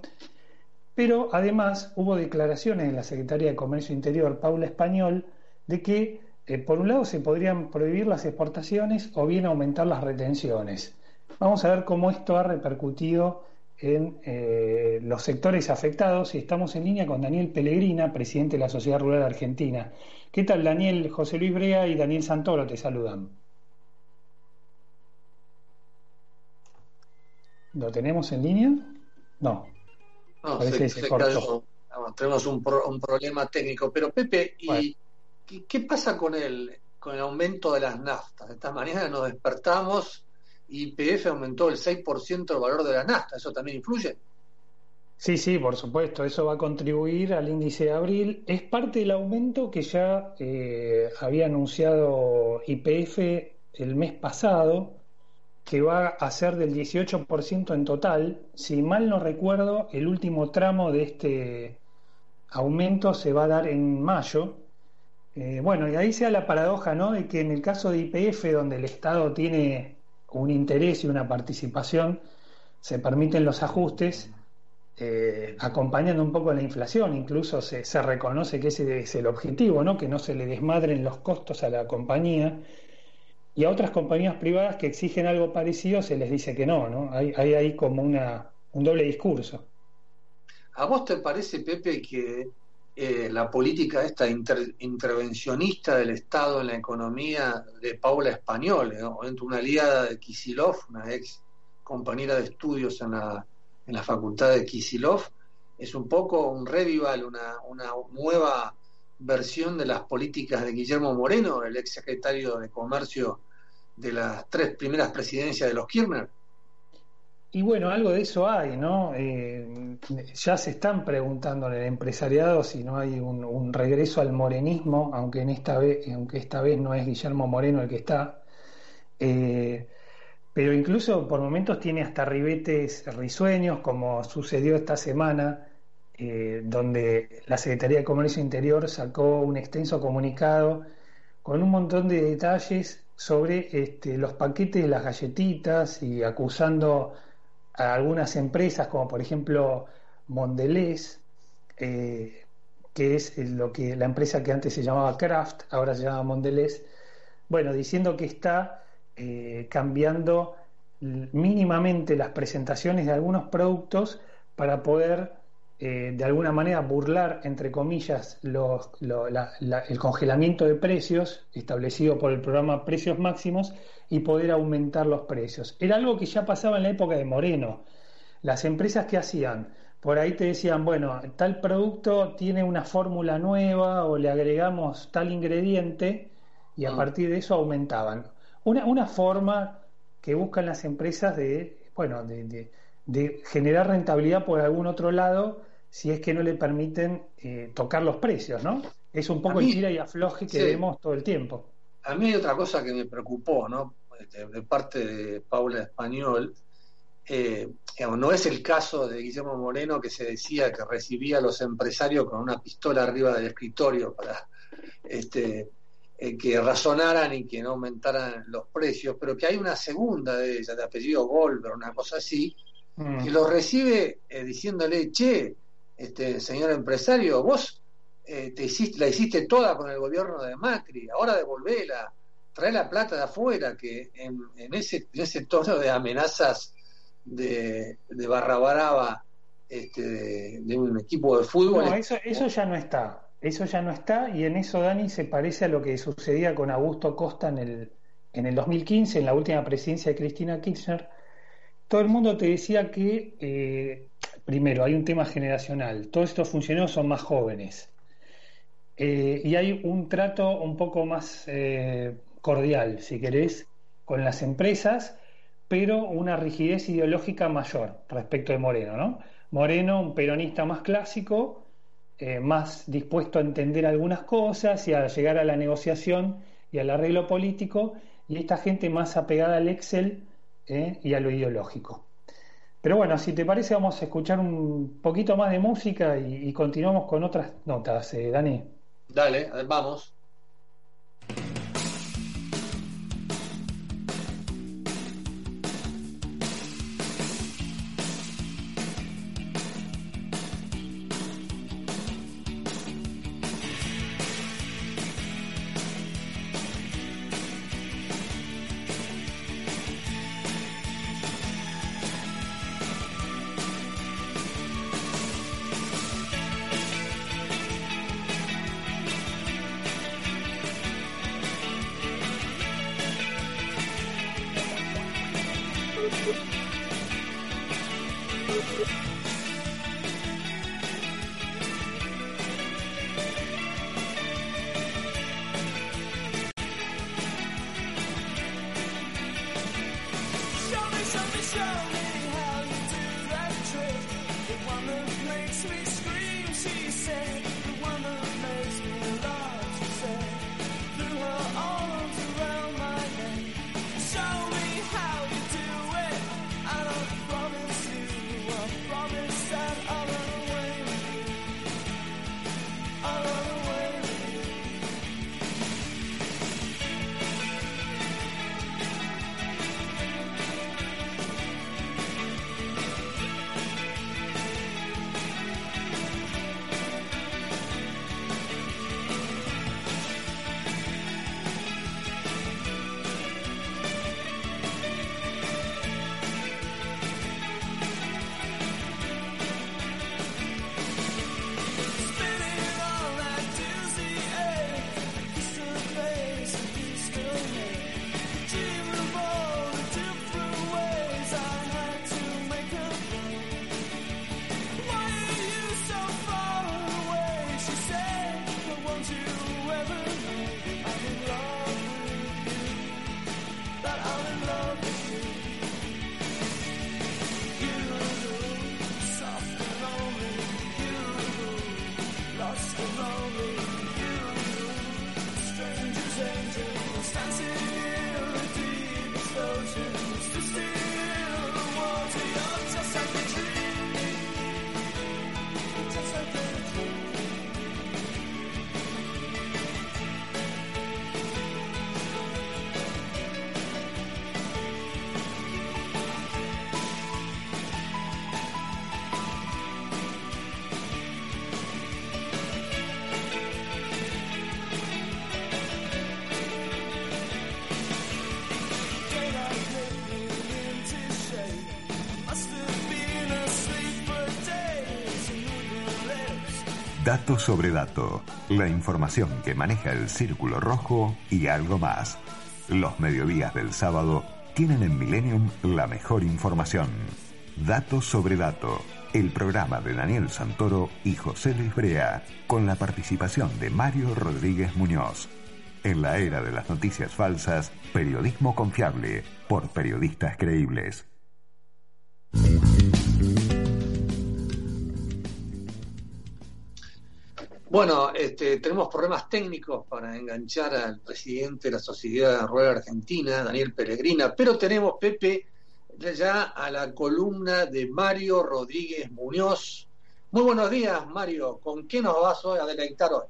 Pero además hubo declaraciones de la Secretaría de Comercio Interior, Paula Español, de que eh, por un lado se podrían prohibir las exportaciones o bien aumentar las retenciones. Vamos a ver cómo esto ha repercutido en eh, los sectores afectados y estamos en línea con Daniel Pellegrina, presidente de la Sociedad Rural Argentina. ¿Qué tal Daniel? José Luis Brea y Daniel Santoro te saludan. ¿Lo tenemos en línea? No. No, se, se, tenemos un, un, problema técnico. Pero Pepe, ¿y qué, pasa con el, con el aumento de las naftas? Esta mañana nos despertamos y PF aumentó el 6% el valor de la nafta. ¿Eso también influye? Sí, sí, por supuesto. Eso va a contribuir al índice de abril. Es parte del aumento que ya eh, había anunciado IPF el mes pasado que va a ser del 18% en total. Si mal no recuerdo, el último tramo de este aumento se va a dar en mayo. Eh, bueno, y ahí sea la paradoja, ¿no? De que en el caso de IPF, donde el Estado tiene un interés y una participación, se permiten los ajustes eh, acompañando un poco la inflación. Incluso se, se reconoce que ese es el objetivo, ¿no? Que no se le desmadren los costos a la compañía y a otras compañías privadas que exigen algo parecido se les dice que no, ¿no? Hay, hay ahí como una, un doble discurso. ¿A vos te parece, Pepe, que eh, la política esta intervencionista del Estado en la economía de Paula Español, ¿no? una aliada de Kisilov, una ex compañera de estudios en la, en la facultad de Kisilov, es un poco un revival, una, una nueva versión de las políticas de Guillermo Moreno, el ex secretario de Comercio de las tres primeras presidencias de los Kirchner? Y bueno, algo de eso hay, ¿no? Eh, ya se están preguntando en el empresariado si no hay un, regreso al morenismo, aunque en esta vez, aunque esta vez no es Guillermo Moreno el que está. Eh, pero incluso por momentos tiene hasta ribetes risueños, como sucedió esta semana eh, donde la Secretaría de Comercio Interior sacó un extenso comunicado con un montón de detalles sobre este, los paquetes de las galletitas y acusando a algunas empresas, como por ejemplo Mondelez, eh, que es lo que la empresa que antes se llamaba Kraft, ahora se llama Mondelez, bueno, diciendo que está eh, cambiando mínimamente las presentaciones de algunos productos para poder eh, de alguna manera burlar, entre comillas, el congelamiento de precios establecido por el programa Precios Máximos y poder aumentar los precios. Era algo que ya pasaba en la época de Moreno. Las empresas que hacían, por ahí te decían, bueno, tal producto tiene una fórmula nueva o le agregamos tal ingrediente y a mm. partir de eso aumentaban. Una, una forma que buscan las empresas de, bueno, de de generar rentabilidad por algún otro lado si es que no le permiten eh, tocar los precios, ¿no? Es un poco el tira y afloje que vemos todo el tiempo. A mí hay otra cosa que me preocupó, ¿no? De, parte de Paula Español, eh, no es el caso de Guillermo Moreno que se decía que recibía a los empresarios con una pistola arriba del escritorio para este, eh, que razonaran y que no aumentaran los precios, pero que hay una segunda de ella, de apellido Goldberg, una cosa así, Mm. que lo recibe eh, diciéndole, che, este señor empresario, vos eh, te hiciste, la hiciste toda con el gobierno de Macri, ahora devolvela, trae la plata de afuera, que en, ese, ese tono de amenazas de, de barra brava este, de, un equipo de fútbol. No, eso, eso ya no está, eso ya no está, y en eso Dani se parece a lo que sucedía con Augusto Costa en el, en el 2015, en la última presidencia de Cristina Kirchner todo el mundo te decía que, eh, primero, hay un tema generacional. Todos estos funcionarios son más jóvenes. Eh, y hay un trato un poco más eh, cordial, si querés, con las empresas, pero una rigidez ideológica mayor respecto de Moreno, ¿no? Moreno, un peronista más clásico, más dispuesto a entender algunas cosas y a llegar a la negociación y al arreglo político, y esta gente más apegada al Excel ¿eh? y a lo ideológico. Pero bueno, si te parece, vamos a escuchar un poquito más de música y, continuamos con otras notas, eh, Dani. Dale, vamos. Dato sobre dato. La información que maneja el Círculo Rojo y algo más. Los mediodías del sábado tienen en Millennium la mejor información. Dato sobre dato. El programa de Daniel Santoro y José Luis Brea, con la participación de Mario Rodríguez Muñoz. En la era de las noticias falsas, periodismo confiable por periodistas creíbles. Bueno, este, tenemos problemas técnicos para enganchar al presidente de la Sociedad Rural Argentina, Daniel Peregrina, pero tenemos, Pepe, ya a la columna de Mario Rodríguez Muñoz. Muy buenos días, Mario. ¿Con qué nos vas hoy a deleitar hoy?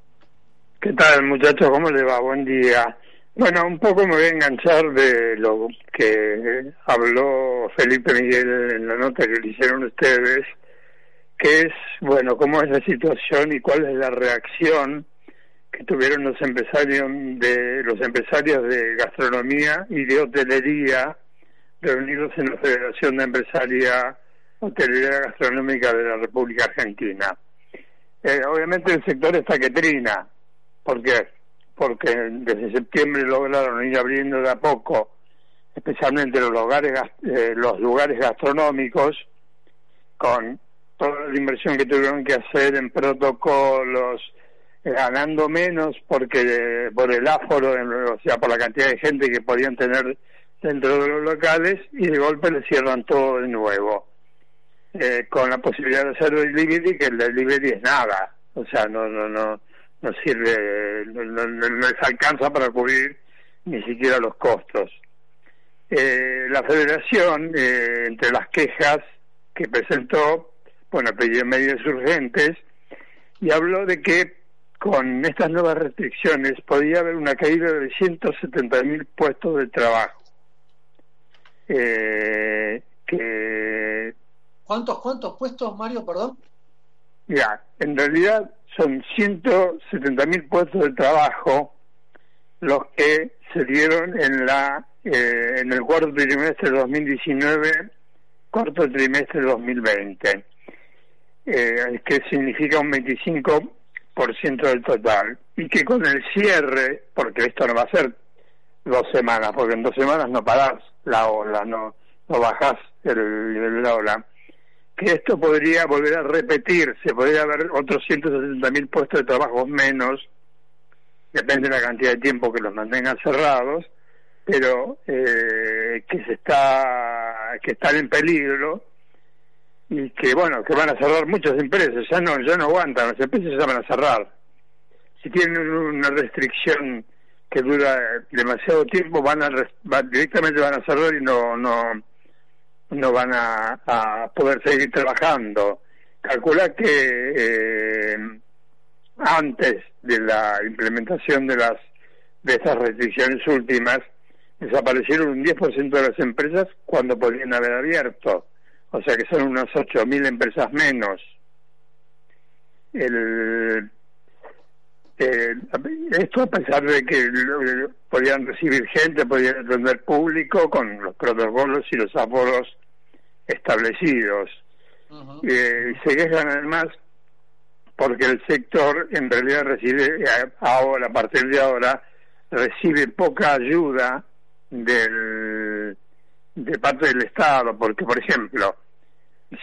¿Qué tal, muchachos? ¿Cómo le va? Buen día. Bueno, un poco me voy a enganchar de lo que habló Felipe Miguel en la nota que le hicieron ustedes que es, bueno, cómo es la situación y cuál es la reacción que tuvieron los empresarios de los empresarios de gastronomía y de hotelería reunidos en la Federación de Empresaria Hotelería Gastronómica de la República Argentina. Eh, obviamente el sector está que trina, ¿por qué? Porque desde septiembre lograron ir abriendo de a poco, especialmente los lugares, eh, los lugares gastronómicos, con toda la inversión que tuvieron que hacer en protocolos, eh, ganando menos porque por el aforo, o sea, por la cantidad de gente que podían tener dentro de los locales y de golpe le cierran todo de nuevo. Eh, con la posibilidad de hacer delivery, que el delivery es nada, o sea, no no no no sirve, no, no, les alcanza para cubrir ni siquiera los costos. Eh, la federación, entre las quejas, que presentó, bueno, pidió medidas urgentes y habló de que con estas nuevas restricciones podía haber una caída de 170 mil puestos de trabajo. Eh, que ¿Cuántos, cuántos puestos, Mario, perdón? Ya, en realidad son 170 mil puestos de trabajo los que se dieron en la eh, en el cuarto trimestre de 2019, cuarto trimestre de 2020, eh, que significa un 25% del total, y que con el cierre, porque esto no va a ser dos semanas, porque en dos semanas no parás la ola, no, no bajás el de la ola, que esto podría volver a repetirse, podría haber otros 160 mil puestos de trabajo menos, depende de la cantidad de tiempo que los mantengan cerrados, pero eh, que se está que están en peligro y que bueno que van a cerrar muchas empresas. Ya no ya no aguantan. Las empresas ya van a cerrar. Si tienen una restricción que dura demasiado tiempo van a directamente van a cerrar y no no no van a, poder seguir trabajando. Calcula que eh, antes de la implementación de las de esas restricciones últimas desaparecieron un 10% de las empresas cuando podían haber abierto o sea que son unas 8.000 empresas menos el eh, esto a pesar de que podían recibir gente, podían atender público con los protocolos y los aforos establecidos. Eh, se quejan además porque el sector en realidad recibe ahora, a partir de ahora, recibe poca ayuda del, de parte del Estado, porque por ejemplo,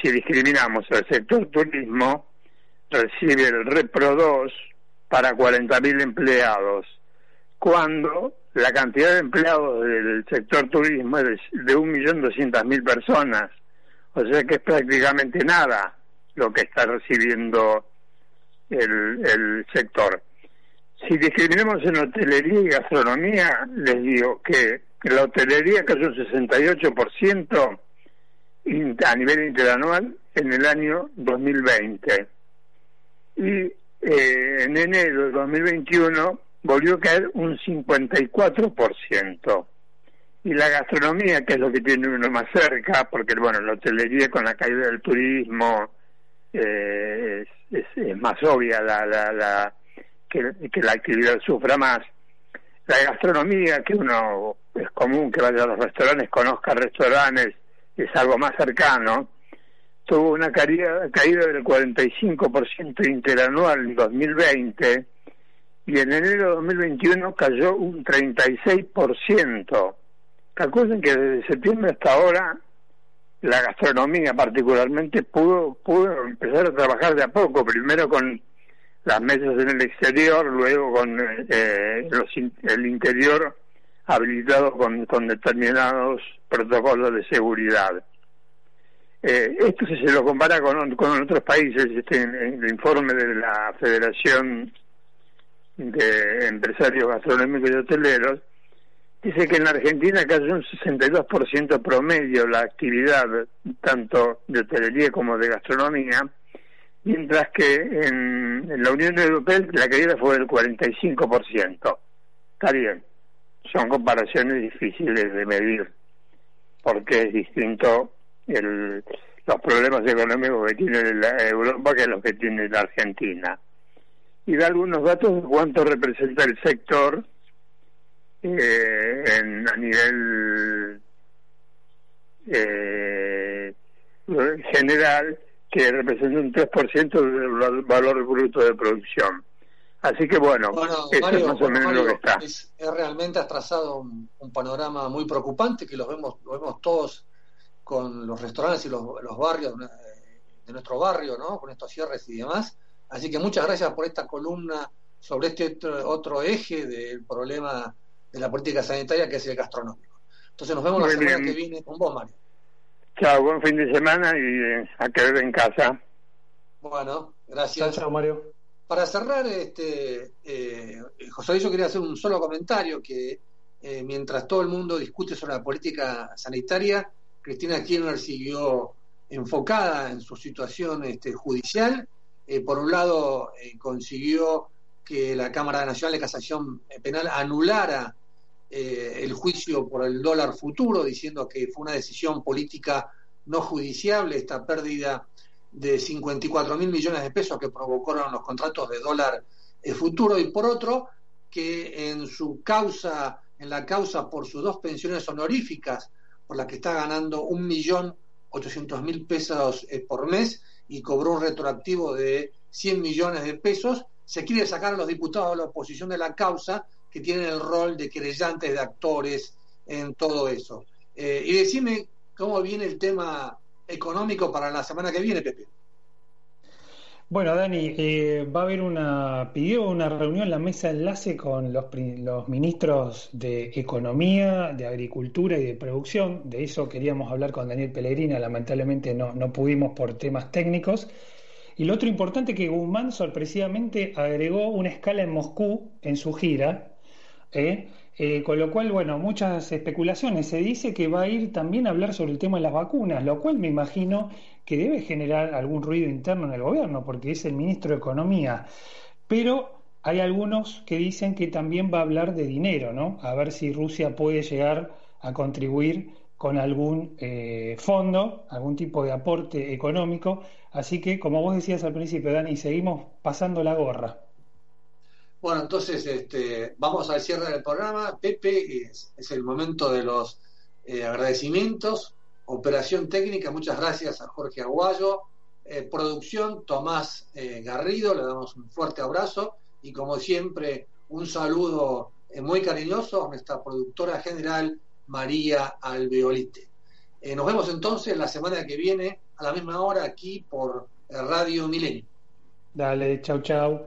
si discriminamos el sector turismo, recibe el Repro 2 para 40.000 empleados, cuando la cantidad de empleados del sector turismo es de 1.200.000 personas, o sea que es prácticamente nada lo que está recibiendo el, el sector. Si discriminamos en hotelería y gastronomía, les digo que la hotelería cayó un 68% a nivel interanual en el año 2020. Y eh, en enero de 2021 volvió a caer un 54%. Y la gastronomía, que es lo que tiene uno más cerca, porque bueno, la hotelería con la caída del turismo eh, es, más obvia la, la, la que, que la actividad sufra más. La gastronomía, que uno es común que vaya a los restaurantes, conozca restaurantes, es algo más cercano tuvo una caída, caída del 45% interanual en 2020 y en enero de 2021 cayó un 36%. Calculen que desde septiembre hasta ahora la gastronomía particularmente pudo, pudo empezar a trabajar de a poco, primero con las mesas en el exterior, luego con eh, los, el interior habilitado con, con determinados protocolos de seguridad. Eh, esto si se lo compara con, otros países, este, el informe de la Federación de Empresarios Gastronómicos y Hoteleros, dice que en la Argentina cayó un 62% promedio la actividad tanto de hotelería como de gastronomía, mientras que en la Unión Europea la caída fue del 45%. Está bien, son comparaciones difíciles de medir, porque es distinto el, los problemas económicos que tiene la Europa que los que tiene la Argentina. Y da algunos datos de cuánto representa el sector eh, en, a nivel eh, general, que representa un 3% del valor bruto de producción. Así que bueno, eso es más o menos lo que está. Es, realmente has trazado un, un, panorama muy preocupante que lo vemos, lo vemos todos con los restaurantes y los, barrios de nuestro barrio, ¿no? Con estos cierres y demás. Así que muchas gracias por esta columna sobre este otro, eje del problema de la política sanitaria que es el gastronómico. Entonces nos vemos la semana que viene con vos, Mario. Chao, buen fin de semana y eh, a quedar en casa. Bueno, gracias. Chao, Mario. Para cerrar, este, eh, José, yo quería hacer un solo comentario que eh, mientras todo el mundo discute sobre la política sanitaria, Cristina Kirchner siguió enfocada en su situación este, judicial. Eh, por un lado, eh, consiguió que la Cámara Nacional de Casación Penal anulara el juicio por el dólar futuro, diciendo que fue una decisión política no judiciable esta pérdida de 54 mil millones de pesos que provocaron los contratos de dólar futuro y por otro que en su causa, en la causa por sus dos pensiones honoríficas, por la que está ganando un millón ochocientos mil pesos eh, por mes y cobró un retroactivo de 100 millones de pesos, se quiere sacar a los diputados de la oposición de la causa que tienen el rol de querellantes, de actores en todo eso. Eh, y decime cómo viene el tema económico para la semana que viene, Pepe. Bueno, Dani, eh, va a haber una, pidió una reunión en la mesa de enlace con los, los, ministros de Economía, de Agricultura y de Producción. De eso queríamos hablar con Daniel Pellegrina, lamentablemente no, no pudimos por temas técnicos. Y lo otro importante que Guzmán sorpresivamente agregó una escala en Moscú en su gira, ¿eh? Eh, con lo cual, bueno, muchas especulaciones. Se dice que va a ir también a hablar sobre el tema de las vacunas, lo cual me imagino que debe generar algún ruido interno en el gobierno, porque es el ministro de Economía. Pero hay algunos que dicen que también va a hablar de dinero, ¿no? A ver si Rusia puede llegar a contribuir con algún eh, fondo, algún tipo de aporte económico. Así que, como vos decías al principio, Dani, seguimos pasando la gorra. Bueno, entonces este, vamos al cierre del programa. Pepe, es, el momento de los eh, agradecimientos. Operación técnica, muchas gracias a Jorge Aguayo. Eh, producción, Tomás eh, Garrido, le damos un fuerte abrazo. Y como siempre, un saludo muy cariñoso a nuestra productora general, María Alveolite. nos vemos entonces la semana que viene, a la misma hora, aquí por Radio Milenio. Dale, chau, chau.